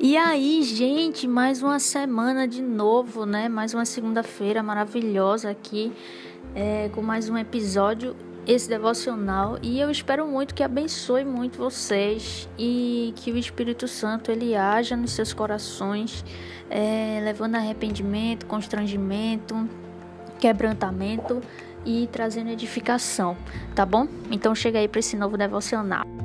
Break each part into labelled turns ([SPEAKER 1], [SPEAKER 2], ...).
[SPEAKER 1] E aí, gente, mais uma semana de novo, né? Mais uma segunda-feira maravilhosa aqui, é, com mais um episódio, esse devocional. E eu espero muito que abençoe muito vocês e que o Espírito Santo ele haja nos seus corações, é, levando arrependimento, constrangimento, quebrantamento e trazendo edificação, tá bom? Então chega aí para esse novo devocional.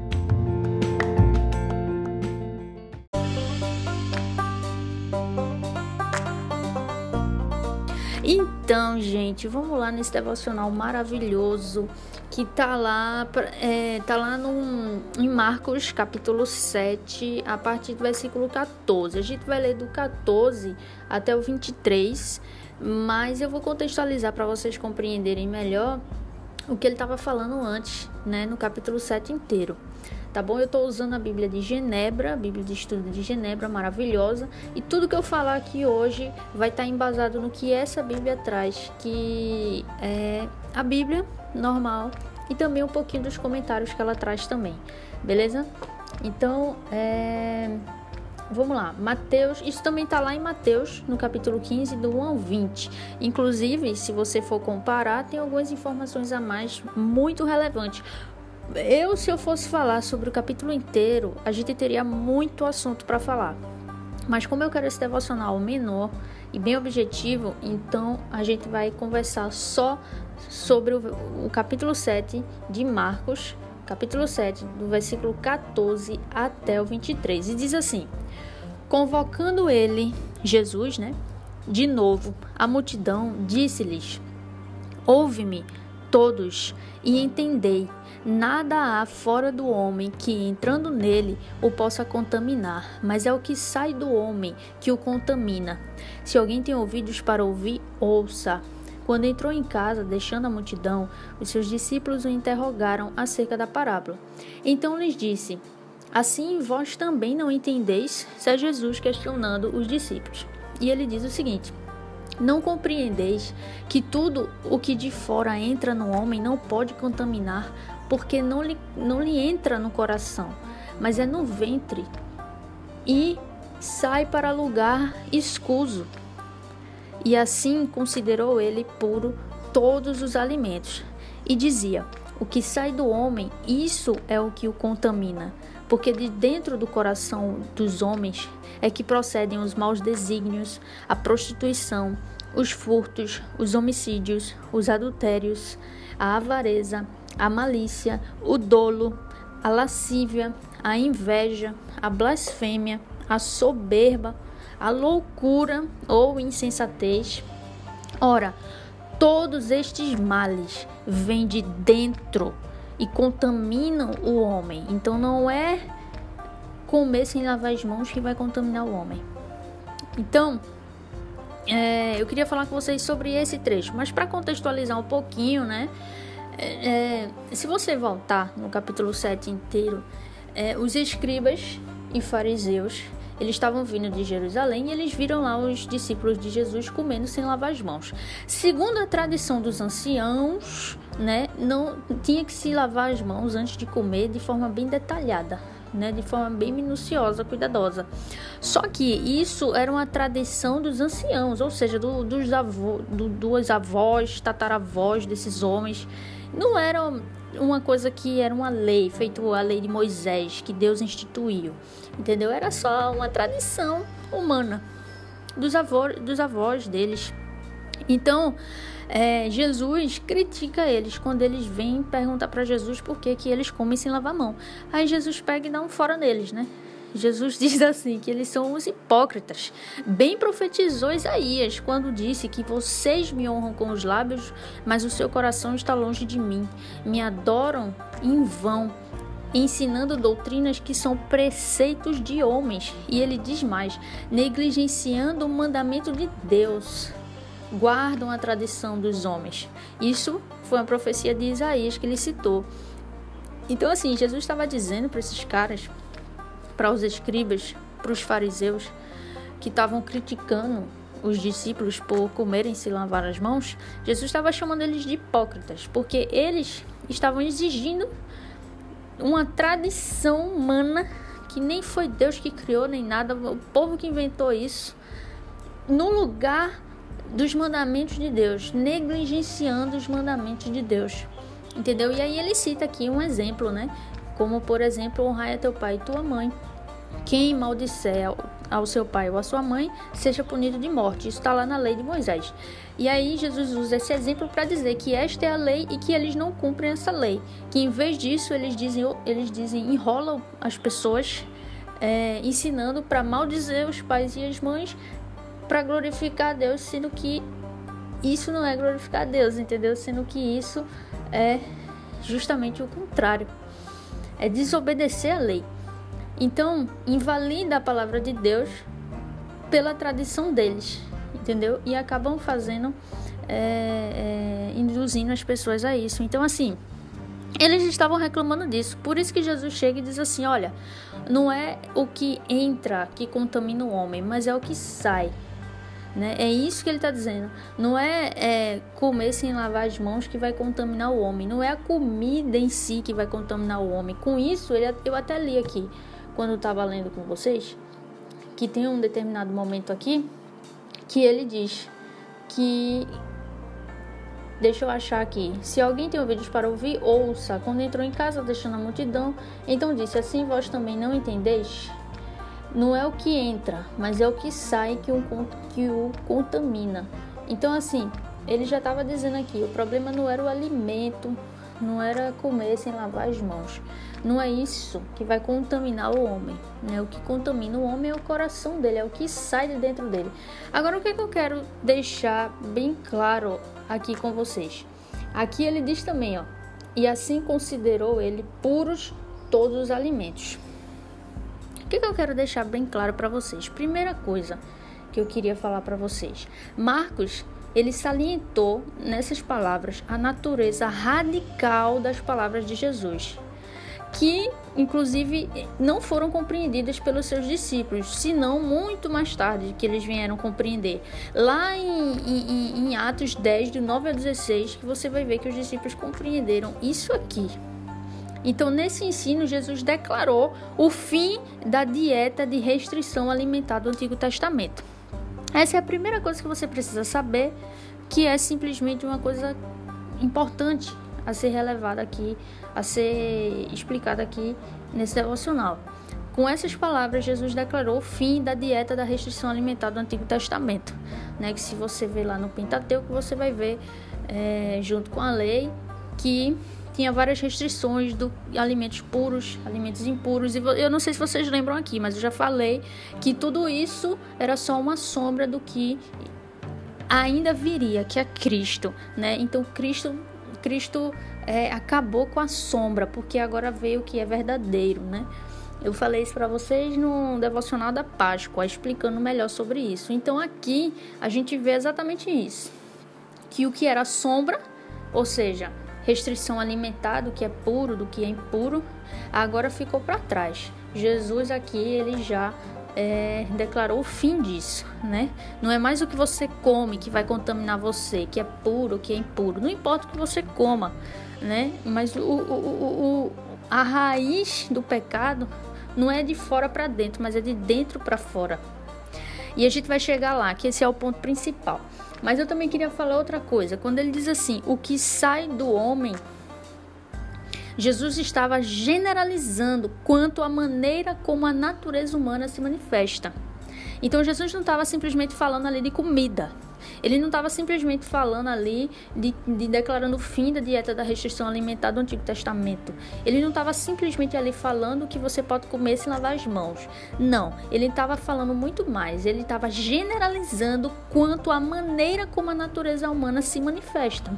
[SPEAKER 1] Então, gente, vamos lá nesse devocional maravilhoso que tá lá, é, tá lá no, em Marcos capítulo 7, a partir do versículo 14. A gente vai ler do 14 até o 23, mas eu vou contextualizar para vocês compreenderem melhor o que ele estava falando antes, né, no capítulo 7 inteiro tá bom? Eu estou usando a Bíblia de Genebra, a Bíblia de Estudo de Genebra, maravilhosa, e tudo que eu falar aqui hoje vai estar tá embasado no que essa Bíblia traz, que é a Bíblia normal e também um pouquinho dos comentários que ela traz também, beleza? Então, é... Vamos lá, Mateus, isso também está lá em Mateus, no capítulo 15, do 1 ao 20. Inclusive, se você for comparar, tem algumas informações a mais muito relevantes. Eu, se eu fosse falar sobre o capítulo inteiro, a gente teria muito assunto para falar. Mas como eu quero esse devocional menor e bem objetivo, então a gente vai conversar só sobre o, o capítulo 7 de Marcos, capítulo 7, do versículo 14 até o 23. E diz assim: Convocando ele, Jesus, né? De novo, a multidão disse-lhes: Ouve-me, todos, e entendei Nada há fora do homem que, entrando nele, o possa contaminar, mas é o que sai do homem que o contamina. Se alguém tem ouvidos para ouvir, ouça. Quando entrou em casa, deixando a multidão, os seus discípulos o interrogaram acerca da parábola. Então lhes disse: Assim vós também não entendeis? Se é Jesus questionando os discípulos. E ele diz o seguinte: não compreendeis que tudo o que de fora entra no homem não pode contaminar, porque não lhe, não lhe entra no coração, mas é no ventre e sai para lugar escuso. E assim considerou ele puro todos os alimentos. E dizia: O que sai do homem, isso é o que o contamina, porque de dentro do coração dos homens é que procedem os maus desígnios, a prostituição, os furtos, os homicídios, os adultérios, a avareza, a malícia, o dolo, a lascívia, a inveja, a blasfêmia, a soberba, a loucura ou insensatez. Ora, todos estes males vêm de dentro e contaminam o homem. Então não é comer sem lavar as mãos que vai contaminar o homem. Então, é, eu queria falar com vocês sobre esse trecho, mas para contextualizar um pouquinho, né? É, é, se você voltar no capítulo 7 inteiro, é, os escribas e fariseus eles estavam vindo de Jerusalém e eles viram lá os discípulos de Jesus comendo sem lavar as mãos. Segundo a tradição dos anciãos, né, não tinha que se lavar as mãos antes de comer de forma bem detalhada né, de forma bem minuciosa, cuidadosa. Só que isso era uma tradição dos anciãos, ou seja, do, dos, avô, do, dos avós, tataravós desses homens. Não era uma coisa que era uma lei, feito a lei de Moisés, que Deus instituiu, entendeu? Era só uma tradição humana dos avós, dos avós deles. Então, é, Jesus critica eles quando eles vêm perguntar para Jesus por que, que eles comem sem lavar a mão. Aí Jesus pega e dá um fora neles, né? Jesus diz assim que eles são os hipócritas. Bem profetizou Isaías quando disse que vocês me honram com os lábios, mas o seu coração está longe de mim. Me adoram em vão, ensinando doutrinas que são preceitos de homens. E ele diz mais: negligenciando o mandamento de Deus guardam a tradição dos homens. Isso foi uma profecia de Isaías que ele citou. Então, assim, Jesus estava dizendo para esses caras, para os escribas, para os fariseus, que estavam criticando os discípulos por comerem se lavar as mãos, Jesus estava chamando eles de hipócritas, porque eles estavam exigindo uma tradição humana que nem foi Deus que criou nem nada, o povo que inventou isso, no lugar dos mandamentos de Deus, negligenciando os mandamentos de Deus. Entendeu? E aí ele cita aqui um exemplo, né? Como, por exemplo, honrar a teu pai e tua mãe. Quem maldisser ao seu pai ou à sua mãe, seja punido de morte. Isso está lá na lei de Moisés. E aí Jesus usa esse exemplo para dizer que esta é a lei e que eles não cumprem essa lei. Que em vez disso eles dizem, eles dizem enrolam as pessoas, é, ensinando para maldizer os pais e as mães para glorificar a Deus, sendo que isso não é glorificar a Deus, entendeu? Sendo que isso é justamente o contrário. É desobedecer a lei. Então, invalida a palavra de Deus pela tradição deles, entendeu? E acabam fazendo, é, é, induzindo as pessoas a isso. Então, assim, eles estavam reclamando disso. Por isso que Jesus chega e diz assim: olha, não é o que entra que contamina o homem, mas é o que sai. Né? É isso que ele está dizendo. Não é, é, comer sem lavar as mãos que vai contaminar o homem. Não é a comida em si que vai contaminar o homem. Com isso, ele, eu até li aqui, quando estava lendo com vocês, que tem um determinado momento aqui que ele diz que. Deixa eu achar aqui. Se alguém tem ouvidos para ouvir, ouça. Quando entrou em casa, deixando a multidão, então disse: Assim vós também não entendeis? Não é o que entra, mas é o que sai que o, que o contamina. Então, assim, ele já estava dizendo aqui: o problema não era o alimento, não era comer sem lavar as mãos. Não é isso que vai contaminar o homem. Né? O que contamina o homem é o coração dele, é o que sai de dentro dele. Agora, o que, é que eu quero deixar bem claro aqui com vocês? Aqui ele diz também, ó, e assim considerou ele puros todos os alimentos que, que eu quero deixar bem claro para vocês? Primeira coisa que eu queria falar para vocês: Marcos ele salientou nessas palavras a natureza radical das palavras de Jesus, que inclusive não foram compreendidas pelos seus discípulos, senão muito mais tarde que eles vieram compreender. Lá em, em, em Atos 10, do 9 a 16, que você vai ver que os discípulos compreenderam isso aqui. Então, nesse ensino, Jesus declarou o fim da dieta de restrição alimentar do Antigo Testamento. Essa é a primeira coisa que você precisa saber, que é simplesmente uma coisa importante a ser relevada aqui, a ser explicada aqui nesse devocional. Com essas palavras, Jesus declarou o fim da dieta da restrição alimentar do Antigo Testamento. Né? Que se você ver lá no Pentateuco, você vai ver, é, junto com a lei, que tinha várias restrições do alimentos puros, alimentos impuros. E eu não sei se vocês lembram aqui, mas eu já falei que tudo isso era só uma sombra do que ainda viria, que é Cristo, né? Então Cristo, Cristo é, acabou com a sombra, porque agora veio o que é verdadeiro, né? Eu falei isso para vocês no devocional da Páscoa, explicando melhor sobre isso. Então aqui a gente vê exatamente isso, que o que era sombra, ou seja, restrição alimentar do que é puro, do que é impuro, agora ficou para trás. Jesus aqui ele já é, declarou o fim disso, né? Não é mais o que você come que vai contaminar você, que é puro, que é impuro. Não importa o que você coma, né? Mas o, o, o, a raiz do pecado não é de fora para dentro, mas é de dentro para fora. E a gente vai chegar lá, que esse é o ponto principal. Mas eu também queria falar outra coisa. Quando ele diz assim, o que sai do homem, Jesus estava generalizando quanto à maneira como a natureza humana se manifesta. Então Jesus não estava simplesmente falando ali de comida. Ele não estava simplesmente falando ali de, de, declarando o fim da dieta da restrição alimentar do Antigo Testamento. Ele não estava simplesmente ali falando que você pode comer sem lavar as mãos. Não, ele estava falando muito mais. Ele estava generalizando quanto à maneira como a natureza humana se manifesta.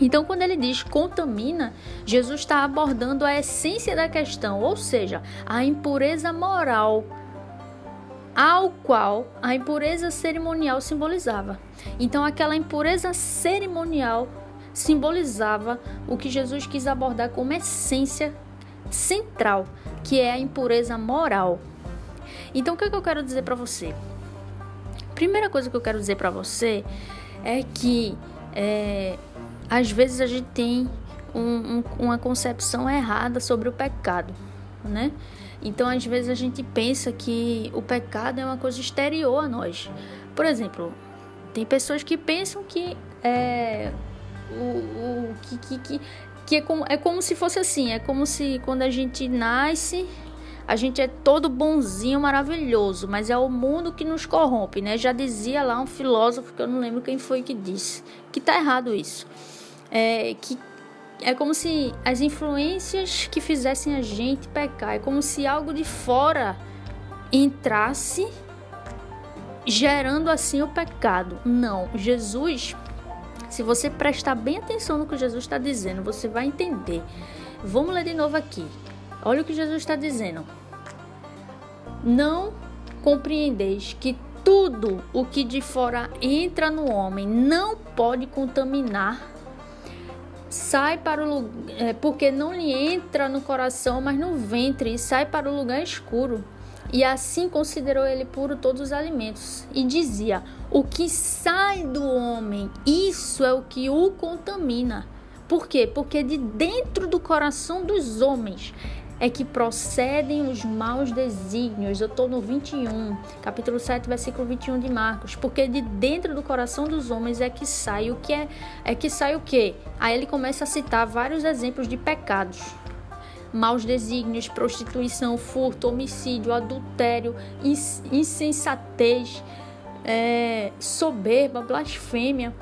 [SPEAKER 1] Então, quando ele diz contamina, Jesus está abordando a essência da questão, ou seja, a impureza moral ao qual a impureza cerimonial simbolizava. Então, aquela impureza cerimonial simbolizava o que Jesus quis abordar como essência central, que é a impureza moral. Então, o que, é que eu quero dizer para você? Primeira coisa que eu quero dizer para você é que é, às vezes a gente tem um, um, uma concepção errada sobre o pecado né? Então, às vezes a gente pensa que o pecado é uma coisa exterior a nós. Por exemplo, tem pessoas que pensam que é o, o que, que, que, que é, como, é como se fosse assim, é como se quando a gente nasce a gente é todo bonzinho, maravilhoso, mas é o mundo que nos corrompe, né? Já dizia lá um filósofo que eu não lembro quem foi que disse, que tá errado isso. É que é como se as influências que fizessem a gente pecar, é como se algo de fora entrasse gerando assim o pecado. Não, Jesus, se você prestar bem atenção no que Jesus está dizendo, você vai entender. Vamos ler de novo aqui. Olha o que Jesus está dizendo. Não compreendeis que tudo o que de fora entra no homem não pode contaminar, sai para o lugar, é, porque não lhe entra no coração, mas no ventre, e sai para o lugar escuro. E assim considerou ele puro todos os alimentos. E dizia: O que sai do homem, isso é o que o contamina. Por quê? Porque de dentro do coração dos homens é que procedem os maus desígnios. Eu estou no 21, capítulo 7, versículo 21 de Marcos. Porque de dentro do coração dos homens é que sai o que é, é que sai o que? Aí ele começa a citar vários exemplos de pecados. Maus desígnios, prostituição, furto, homicídio, adultério, insensatez, é, soberba, blasfêmia.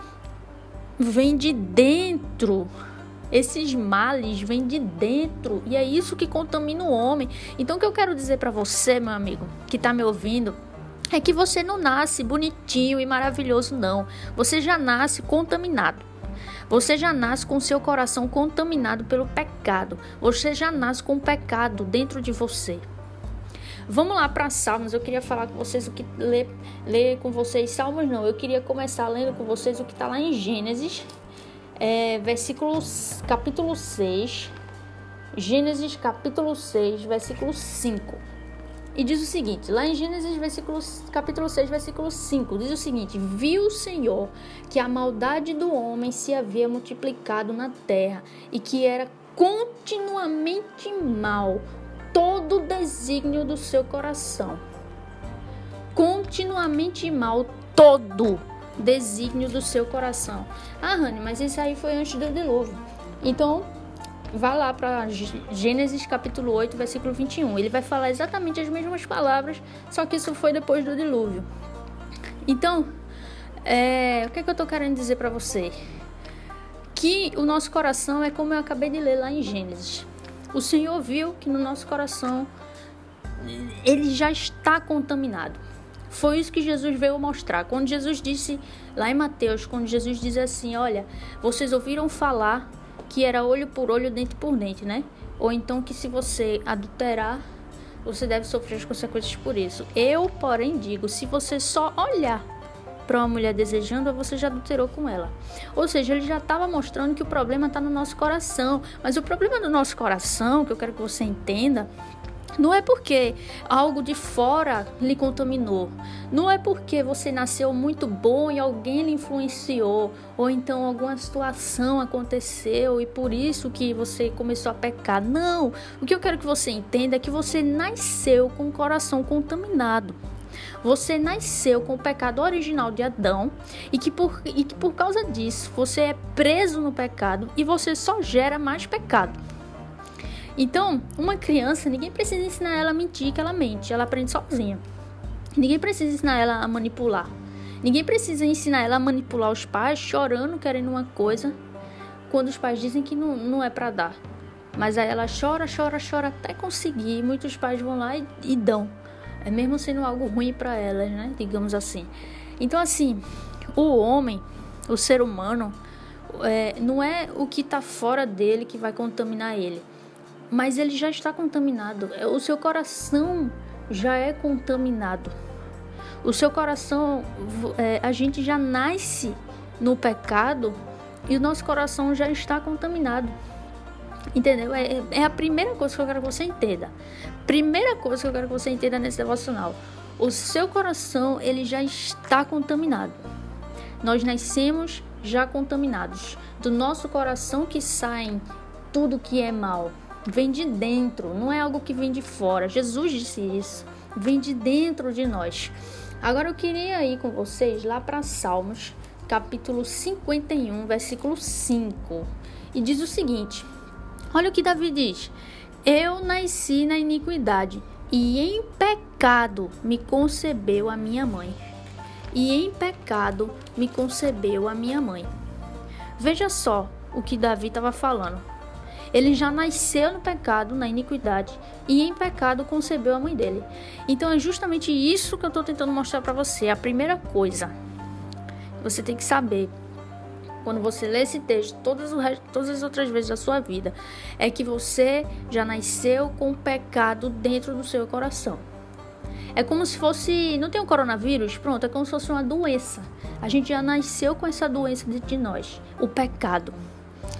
[SPEAKER 1] Vem de dentro esses males vêm de dentro e é isso que contamina o homem. Então, o que eu quero dizer para você, meu amigo, que está me ouvindo, é que você não nasce bonitinho e maravilhoso, não. Você já nasce contaminado. Você já nasce com seu coração contaminado pelo pecado. Você já nasce com o pecado dentro de você. Vamos lá para Salmos. Eu queria falar com vocês o que ler, ler com vocês Salmos não. Eu queria começar lendo com vocês o que está lá em Gênesis é, capítulo 6, Gênesis capítulo 6, versículo 5. E diz o seguinte, lá em Gênesis versículo, capítulo 6, versículo 5, diz o seguinte: Viu o Senhor que a maldade do homem se havia multiplicado na terra e que era continuamente mal todo o desígnio do seu coração. Continuamente mal todo desígnio do seu coração. Ah, Rani, mas isso aí foi antes do dilúvio. Então, vá lá para Gênesis capítulo 8, versículo 21. Ele vai falar exatamente as mesmas palavras, só que isso foi depois do dilúvio. Então, é, o que, é que eu estou querendo dizer para você? Que o nosso coração é como eu acabei de ler lá em Gênesis. O Senhor viu que no nosso coração ele já está contaminado. Foi isso que Jesus veio mostrar. Quando Jesus disse lá em Mateus, quando Jesus diz assim: Olha, vocês ouviram falar que era olho por olho, dente por dente, né? Ou então que se você adulterar, você deve sofrer as consequências por isso. Eu, porém, digo: se você só olhar para uma mulher desejando, você já adulterou com ela. Ou seja, ele já estava mostrando que o problema está no nosso coração. Mas o problema do nosso coração, que eu quero que você entenda, não é porque algo de fora lhe contaminou. Não é porque você nasceu muito bom e alguém lhe influenciou. Ou então alguma situação aconteceu e por isso que você começou a pecar. Não! O que eu quero que você entenda é que você nasceu com o coração contaminado. Você nasceu com o pecado original de Adão e que, por, e que por causa disso você é preso no pecado e você só gera mais pecado. Então, uma criança, ninguém precisa ensinar ela a mentir que ela mente, ela aprende sozinha. Ninguém precisa ensinar ela a manipular. Ninguém precisa ensinar ela a manipular os pais chorando, querendo uma coisa, quando os pais dizem que não, não é para dar. Mas aí ela chora, chora, chora até conseguir. Muitos pais vão lá e, e dão. É mesmo sendo algo ruim para elas, né? Digamos assim. Então, assim, o homem, o ser humano, é, não é o que está fora dele que vai contaminar ele mas ele já está contaminado. É, o seu coração já é contaminado. O seu coração, é, a gente já nasce no pecado e o nosso coração já está contaminado. Entendeu? É, é a primeira coisa que eu quero que você entenda. Primeira coisa que eu quero que você entenda nesse devocional. O seu coração, ele já está contaminado. Nós nascemos já contaminados. Do nosso coração que saem tudo que é mal vem de dentro, não é algo que vem de fora. Jesus disse isso, vem de dentro de nós. Agora eu queria ir com vocês lá para Salmos, capítulo 51, versículo 5. E diz o seguinte: Olha o que Davi diz: Eu nasci na iniquidade, e em pecado me concebeu a minha mãe. E em pecado me concebeu a minha mãe. Veja só o que Davi estava falando. Ele já nasceu no pecado, na iniquidade, e em pecado concebeu a mãe dele. Então é justamente isso que eu estou tentando mostrar para você. A primeira coisa, você tem que saber quando você lê esse texto todas, resto, todas as outras vezes da sua vida, é que você já nasceu com o pecado dentro do seu coração. É como se fosse. Não tem o um coronavírus? Pronto, é como se fosse uma doença. A gente já nasceu com essa doença dentro de nós, o pecado.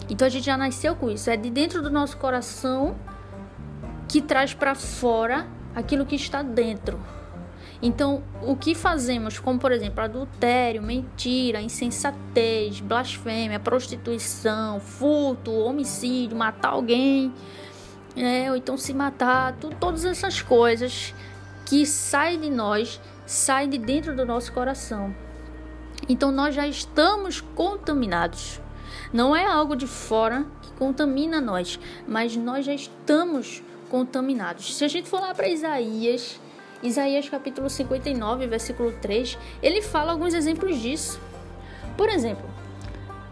[SPEAKER 1] Então a gente já nasceu com isso. É de dentro do nosso coração que traz para fora aquilo que está dentro. Então, o que fazemos, como por exemplo, adultério, mentira, insensatez, blasfêmia, prostituição, furto, homicídio, matar alguém, né? ou então se matar, tudo, todas essas coisas que saem de nós, saem de dentro do nosso coração. Então, nós já estamos contaminados. Não é algo de fora que contamina nós, mas nós já estamos contaminados. Se a gente for lá para Isaías Isaías capítulo 59, versículo 3, ele fala alguns exemplos disso. Por exemplo,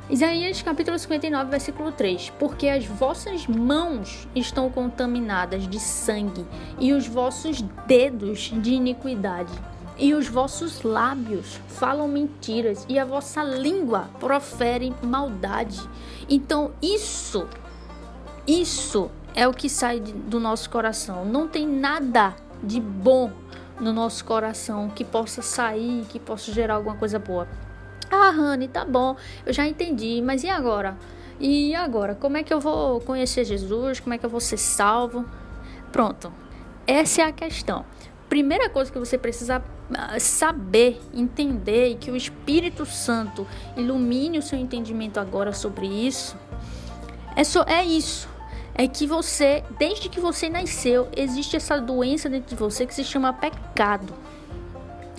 [SPEAKER 1] Isaías capítulo 59, versículo 3: Porque as vossas mãos estão contaminadas de sangue, e os vossos dedos de iniquidade, e os vossos lábios falam mentiras, e a vossa língua profere maldade. Então, isso, isso é o que sai do nosso coração. Não tem nada de bom no nosso coração que possa sair, que possa gerar alguma coisa boa. Ah, Rani, tá bom, eu já entendi, mas e agora? E agora? Como é que eu vou conhecer Jesus? Como é que eu vou ser salvo? Pronto, essa é a questão. Primeira coisa que você precisa saber, entender e que o Espírito Santo ilumine o seu entendimento agora sobre isso é, só, é isso é que você, desde que você nasceu, existe essa doença dentro de você que se chama pecado.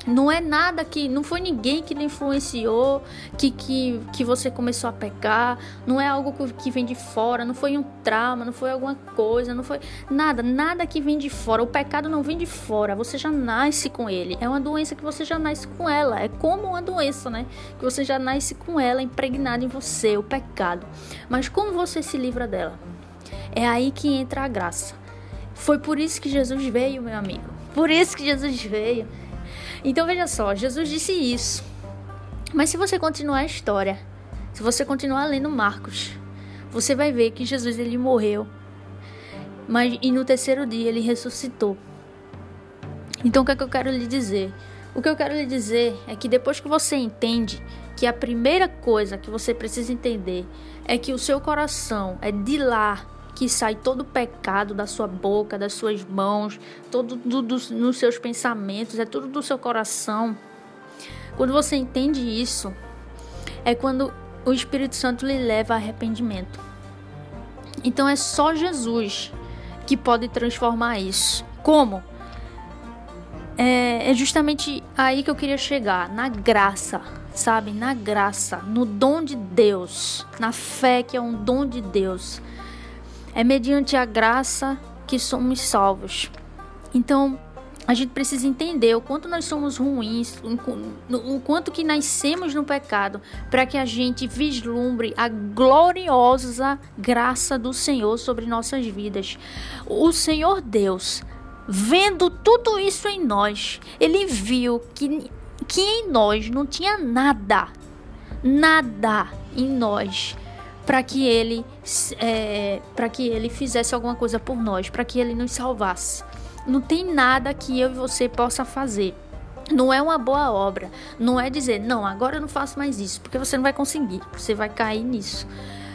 [SPEAKER 1] Não é nada que. Não foi ninguém que lhe influenciou, que, que, que você começou a pecar. Não é algo que vem de fora. Não foi um trauma, não foi alguma coisa. Não foi nada. Nada que vem de fora. O pecado não vem de fora. Você já nasce com ele. É uma doença que você já nasce com ela. É como uma doença, né? Que você já nasce com ela impregnada em você, o pecado. Mas como você se livra dela? É aí que entra a graça. Foi por isso que Jesus veio, meu amigo. Por isso que Jesus veio. Então veja só, Jesus disse isso. Mas se você continuar a história, se você continuar lendo Marcos, você vai ver que Jesus ele morreu. Mas e no terceiro dia ele ressuscitou. Então o que é que eu quero lhe dizer? O que eu quero lhe dizer é que depois que você entende que a primeira coisa que você precisa entender é que o seu coração é de lá que sai todo o pecado da sua boca, das suas mãos, todo do, do, nos seus pensamentos, é tudo do seu coração. Quando você entende isso, é quando o Espírito Santo lhe leva a arrependimento. Então é só Jesus que pode transformar isso. Como? É, é justamente aí que eu queria chegar, na graça, sabe? Na graça, no dom de Deus, na fé que é um dom de Deus. É mediante a graça que somos salvos. Então, a gente precisa entender o quanto nós somos ruins, o quanto que nascemos no pecado, para que a gente vislumbre a gloriosa graça do Senhor sobre nossas vidas. O Senhor Deus, vendo tudo isso em nós, ele viu que, que em nós não tinha nada, nada em nós para que ele é, para que ele fizesse alguma coisa por nós, para que ele nos salvasse. Não tem nada que eu e você possa fazer. Não é uma boa obra. Não é dizer, não, agora eu não faço mais isso, porque você não vai conseguir. Você vai cair nisso.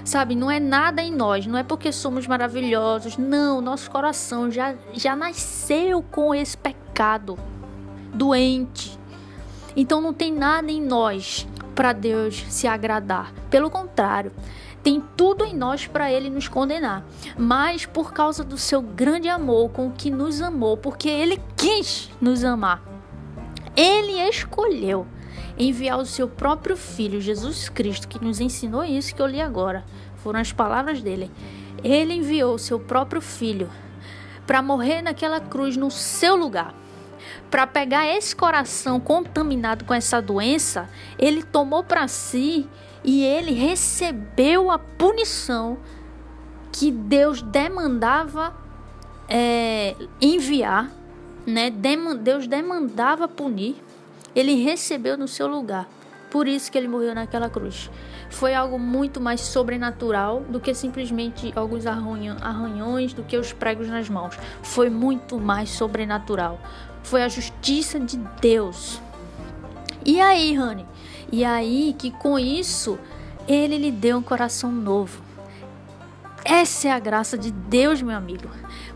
[SPEAKER 1] Sabe, não é nada em nós, não é porque somos maravilhosos. Não, nosso coração já, já nasceu com esse pecado doente. Então não tem nada em nós para Deus se agradar. Pelo contrário, tem tudo em nós para ele nos condenar. Mas por causa do seu grande amor com que nos amou, porque ele quis nos amar, ele escolheu enviar o seu próprio filho, Jesus Cristo, que nos ensinou isso que eu li agora. Foram as palavras dele. Ele enviou o seu próprio filho para morrer naquela cruz no seu lugar. Para pegar esse coração contaminado com essa doença, ele tomou para si e ele recebeu a punição que Deus demandava é, enviar, né? Deus demandava punir ele recebeu no seu lugar. Por isso que ele morreu naquela cruz. Foi algo muito mais sobrenatural do que simplesmente alguns arranhões, do que os pregos nas mãos. Foi muito mais sobrenatural. Foi a justiça de Deus. E aí, Rani? E aí que com isso ele lhe deu um coração novo. Essa é a graça de Deus, meu amigo.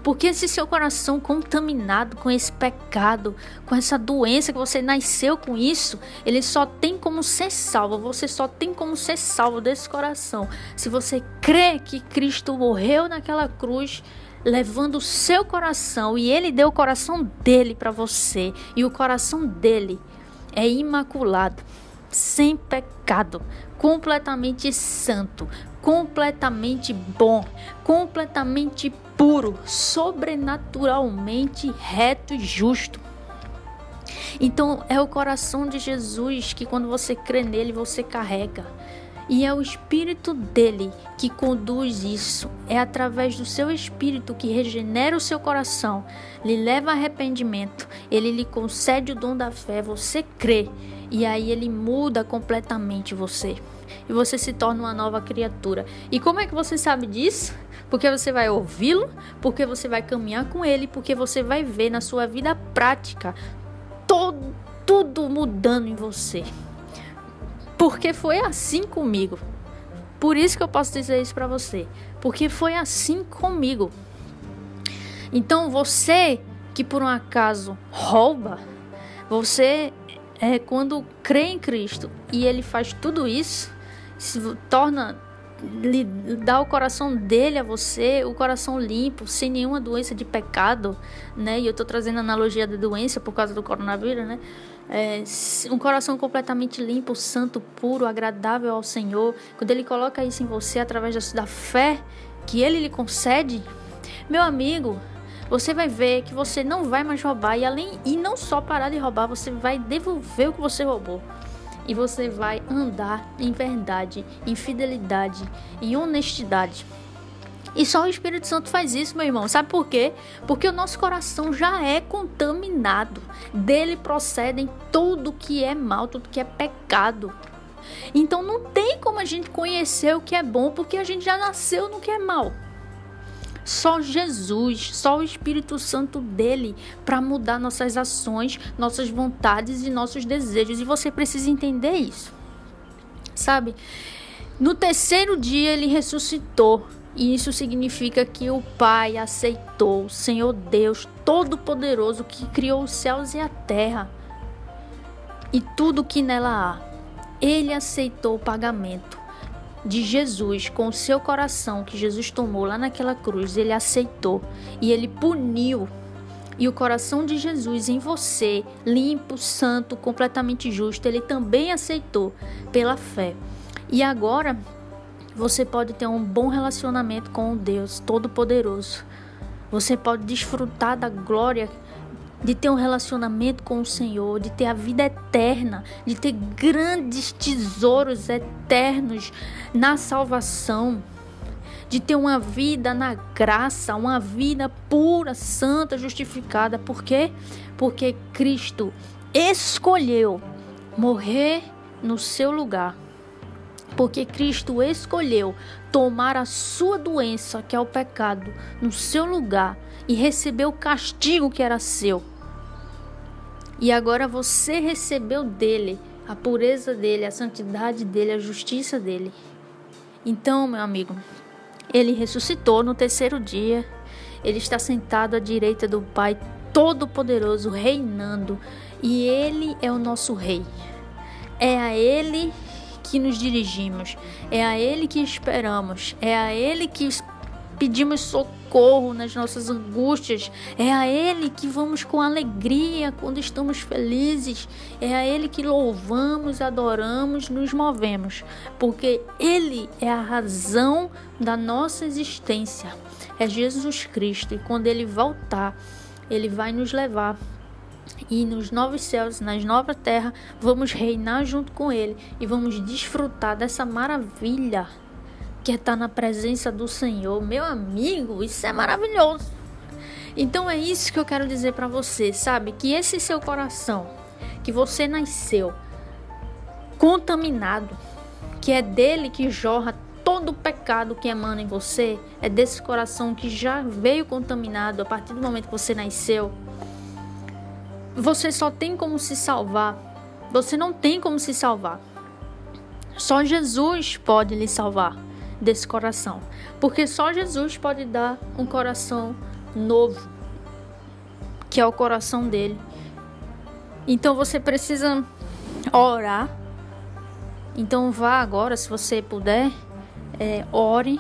[SPEAKER 1] Porque se seu coração contaminado com esse pecado, com essa doença que você nasceu com isso, ele só tem como ser salvo. Você só tem como ser salvo desse coração. Se você crê que Cristo morreu naquela cruz, levando o seu coração e ele deu o coração dele para você, e o coração dele é imaculado, sem pecado, completamente santo, completamente bom, completamente puro, sobrenaturalmente reto e justo. Então é o coração de Jesus que quando você crê nele, você carrega. E é o espírito dele que conduz isso. É através do seu espírito que regenera o seu coração, lhe leva a arrependimento, ele lhe concede o dom da fé, você crê, e aí ele muda completamente você e você se torna uma nova criatura. E como é que você sabe disso? Porque você vai ouvi-lo, porque você vai caminhar com ele, porque você vai ver na sua vida prática todo, tudo mudando em você. Porque foi assim comigo. Por isso que eu posso dizer isso para você, porque foi assim comigo. Então você que por um acaso rouba, você é quando crê em Cristo e ele faz tudo isso, se torna lhe dá o coração dele a você, o coração limpo, sem nenhuma doença de pecado, né? E eu tô trazendo analogia da doença por causa do coronavírus, né? É, um coração completamente limpo, santo, puro, agradável ao Senhor. Quando Ele coloca isso em você através da fé que Ele lhe concede, meu amigo, você vai ver que você não vai mais roubar e além e não só parar de roubar, você vai devolver o que você roubou e você vai andar em verdade, em fidelidade, em honestidade. E só o Espírito Santo faz isso, meu irmão. Sabe por quê? Porque o nosso coração já é contaminado. Dele procedem tudo que é mal, tudo que é pecado. Então não tem como a gente conhecer o que é bom, porque a gente já nasceu no que é mal. Só Jesus, só o Espírito Santo dele para mudar nossas ações, nossas vontades e nossos desejos. E você precisa entender isso. Sabe? No terceiro dia ele ressuscitou. E isso significa que o Pai aceitou o Senhor Deus Todo-Poderoso que criou os céus e a terra e tudo que nela há. Ele aceitou o pagamento de Jesus com o seu coração que Jesus tomou lá naquela cruz, ele aceitou e ele puniu. E o coração de Jesus em você, limpo, santo, completamente justo, ele também aceitou pela fé. E agora você pode ter um bom relacionamento com o Deus Todo-Poderoso. Você pode desfrutar da glória de ter um relacionamento com o Senhor, de ter a vida eterna, de ter grandes tesouros eternos na salvação, de ter uma vida na graça, uma vida pura, santa, justificada. Por quê? Porque Cristo escolheu morrer no seu lugar. Porque Cristo escolheu tomar a sua doença, que é o pecado, no seu lugar e receber o castigo que era seu e agora você recebeu dele a pureza dele, a santidade dele, a justiça dele. Então, meu amigo, ele ressuscitou no terceiro dia. Ele está sentado à direita do Pai Todo-Poderoso, reinando. E ele é o nosso rei. É a ele que nos dirigimos, é a Ele que esperamos, é a Ele que pedimos socorro nas nossas angústias, é a Ele que vamos com alegria quando estamos felizes, é a Ele que louvamos, adoramos, nos movemos, porque Ele é a razão da nossa existência, é Jesus Cristo, e quando Ele voltar, Ele vai nos levar. E nos novos céus, nas nova terra, vamos reinar junto com Ele. E vamos desfrutar dessa maravilha que é estar na presença do Senhor. Meu amigo, isso é maravilhoso. Então é isso que eu quero dizer para você, sabe? Que esse seu coração, que você nasceu contaminado, que é dele que jorra todo o pecado que emana em você, é desse coração que já veio contaminado a partir do momento que você nasceu. Você só tem como se salvar. Você não tem como se salvar. Só Jesus pode lhe salvar desse coração. Porque só Jesus pode dar um coração novo, que é o coração dele. Então você precisa orar. Então vá agora, se você puder, é, ore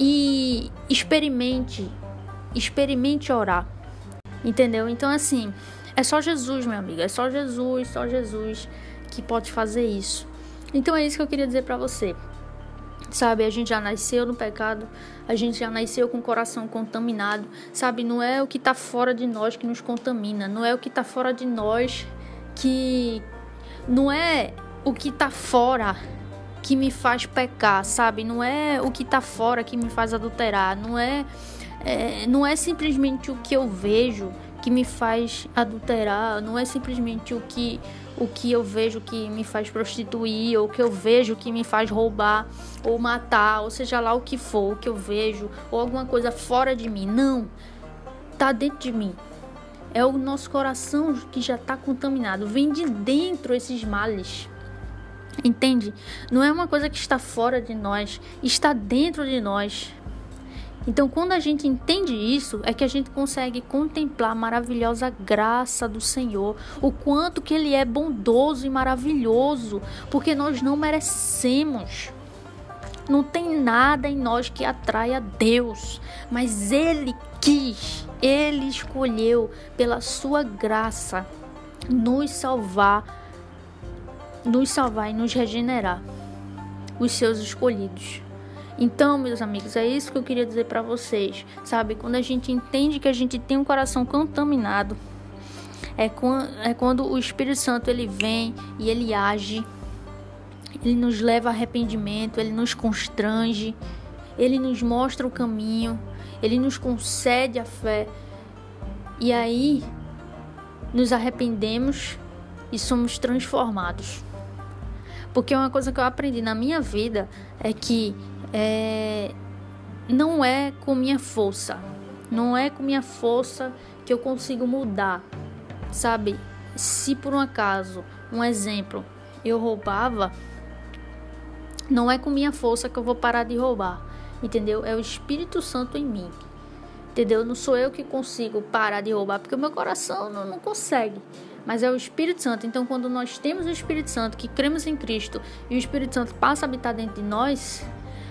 [SPEAKER 1] e experimente, experimente orar. Entendeu? Então assim, é só Jesus, meu amigo, é só Jesus, só Jesus que pode fazer isso. Então é isso que eu queria dizer para você. Sabe, a gente já nasceu no pecado, a gente já nasceu com o coração contaminado. Sabe, não é o que está fora de nós que nos contamina, não é o que está fora de nós que. Não é o que está fora que me faz pecar, sabe? Não é o que está fora que me faz adulterar, não é, é, não é simplesmente o que eu vejo que me faz adulterar, não é simplesmente o que o que eu vejo que me faz prostituir, ou o que eu vejo que me faz roubar, ou matar, ou seja lá o que for, o que eu vejo, ou alguma coisa fora de mim. Não. Tá dentro de mim. É o nosso coração que já está contaminado. Vem de dentro esses males. Entende? Não é uma coisa que está fora de nós, está dentro de nós. Então, quando a gente entende isso, é que a gente consegue contemplar a maravilhosa graça do Senhor, o quanto que ele é bondoso e maravilhoso, porque nós não merecemos. Não tem nada em nós que atrai a Deus, mas ele quis, ele escolheu pela sua graça nos salvar, nos salvar e nos regenerar, os seus escolhidos. Então, meus amigos, é isso que eu queria dizer para vocês, sabe? Quando a gente entende que a gente tem um coração contaminado, é quando, é quando o Espírito Santo ele vem e ele age, ele nos leva a arrependimento, ele nos constrange, ele nos mostra o caminho, ele nos concede a fé. E aí nos arrependemos e somos transformados. Porque uma coisa que eu aprendi na minha vida é que é, não é com minha força, não é com minha força que eu consigo mudar, sabe? Se por um acaso, um exemplo, eu roubava, não é com minha força que eu vou parar de roubar, entendeu? É o Espírito Santo em mim, entendeu? Não sou eu que consigo parar de roubar, porque o meu coração não, não consegue mas é o Espírito Santo. Então, quando nós temos o Espírito Santo, que cremos em Cristo, e o Espírito Santo passa a habitar dentro de nós,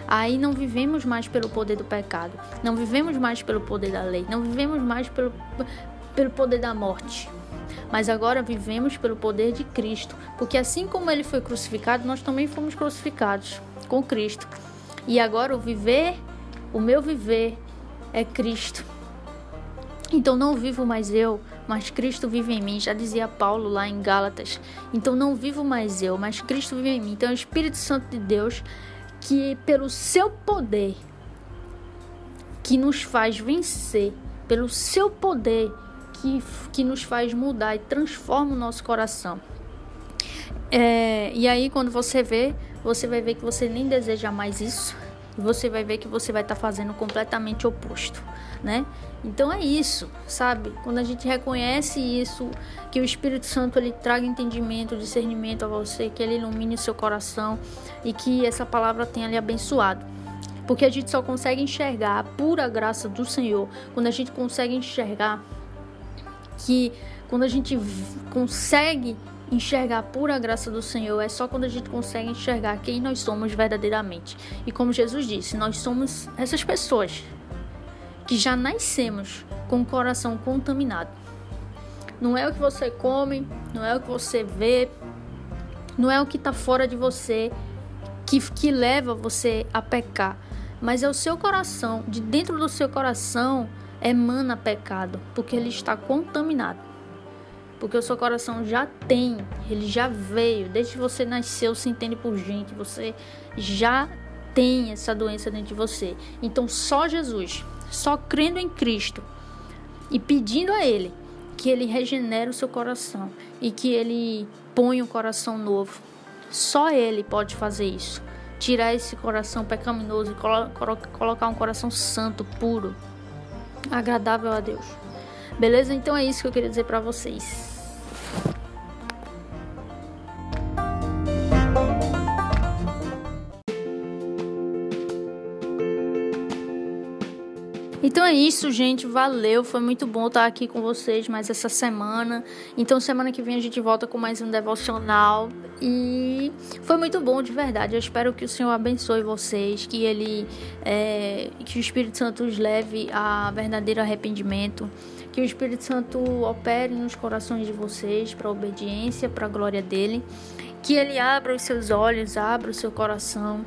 [SPEAKER 1] aí não vivemos mais pelo poder do pecado, não vivemos mais pelo poder da lei, não vivemos mais pelo, pelo poder da morte. Mas agora vivemos pelo poder de Cristo, porque assim como ele foi crucificado, nós também fomos crucificados com Cristo. E agora o viver, o meu viver é Cristo. Então não vivo mais eu, mas Cristo vive em mim, já dizia Paulo lá em Gálatas. Então não vivo mais eu, mas Cristo vive em mim. Então é o Espírito Santo de Deus que pelo seu poder que nos faz vencer, pelo seu poder que, que nos faz mudar e transforma o nosso coração. É, e aí quando você vê, você vai ver que você nem deseja mais isso você vai ver que você vai estar tá fazendo completamente oposto, né? Então é isso, sabe? Quando a gente reconhece isso, que o Espírito Santo ele traga entendimento, discernimento a você, que ele ilumine o seu coração e que essa palavra tenha lhe abençoado. Porque a gente só consegue enxergar a pura graça do Senhor quando a gente consegue enxergar que quando a gente consegue enxergar pura graça do Senhor é só quando a gente consegue enxergar quem nós somos verdadeiramente. E como Jesus disse, nós somos essas pessoas que já nascemos com o coração contaminado. Não é o que você come, não é o que você vê, não é o que está fora de você que, que leva você a pecar, mas é o seu coração, de dentro do seu coração emana pecado, porque ele está contaminado porque o seu coração já tem, ele já veio, desde que você nasceu, se entende por gente, você já tem essa doença dentro de você. Então, só Jesus, só crendo em Cristo e pedindo a Ele que Ele regenere o seu coração e que Ele ponha um coração novo, só Ele pode fazer isso. Tirar esse coração pecaminoso e colo colocar um coração santo, puro, agradável a Deus. Beleza? Então é isso que eu queria dizer para vocês. Então é isso, gente. Valeu. Foi muito bom estar aqui com vocês mais essa semana. Então, semana que vem a gente volta com mais um devocional. E foi muito bom, de verdade. Eu espero que o Senhor abençoe vocês, que Ele, é, que o Espírito Santo os leve a verdadeiro arrependimento, que o Espírito Santo opere nos corações de vocês para obediência, para a glória dele, que Ele abra os seus olhos, abra o seu coração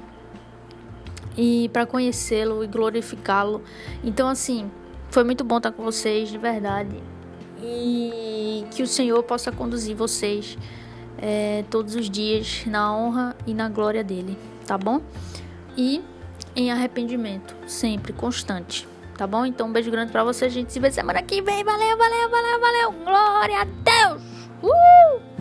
[SPEAKER 1] e para conhecê-lo e glorificá-lo. Então, assim, foi muito bom estar com vocês, de verdade. E que o Senhor possa conduzir vocês é, todos os dias na honra e na glória dele, tá bom? E em arrependimento, sempre constante, tá bom? Então, um beijo grande para vocês. Gente se vê semana que vem. Valeu, valeu, valeu, valeu. Glória a Deus! Uh!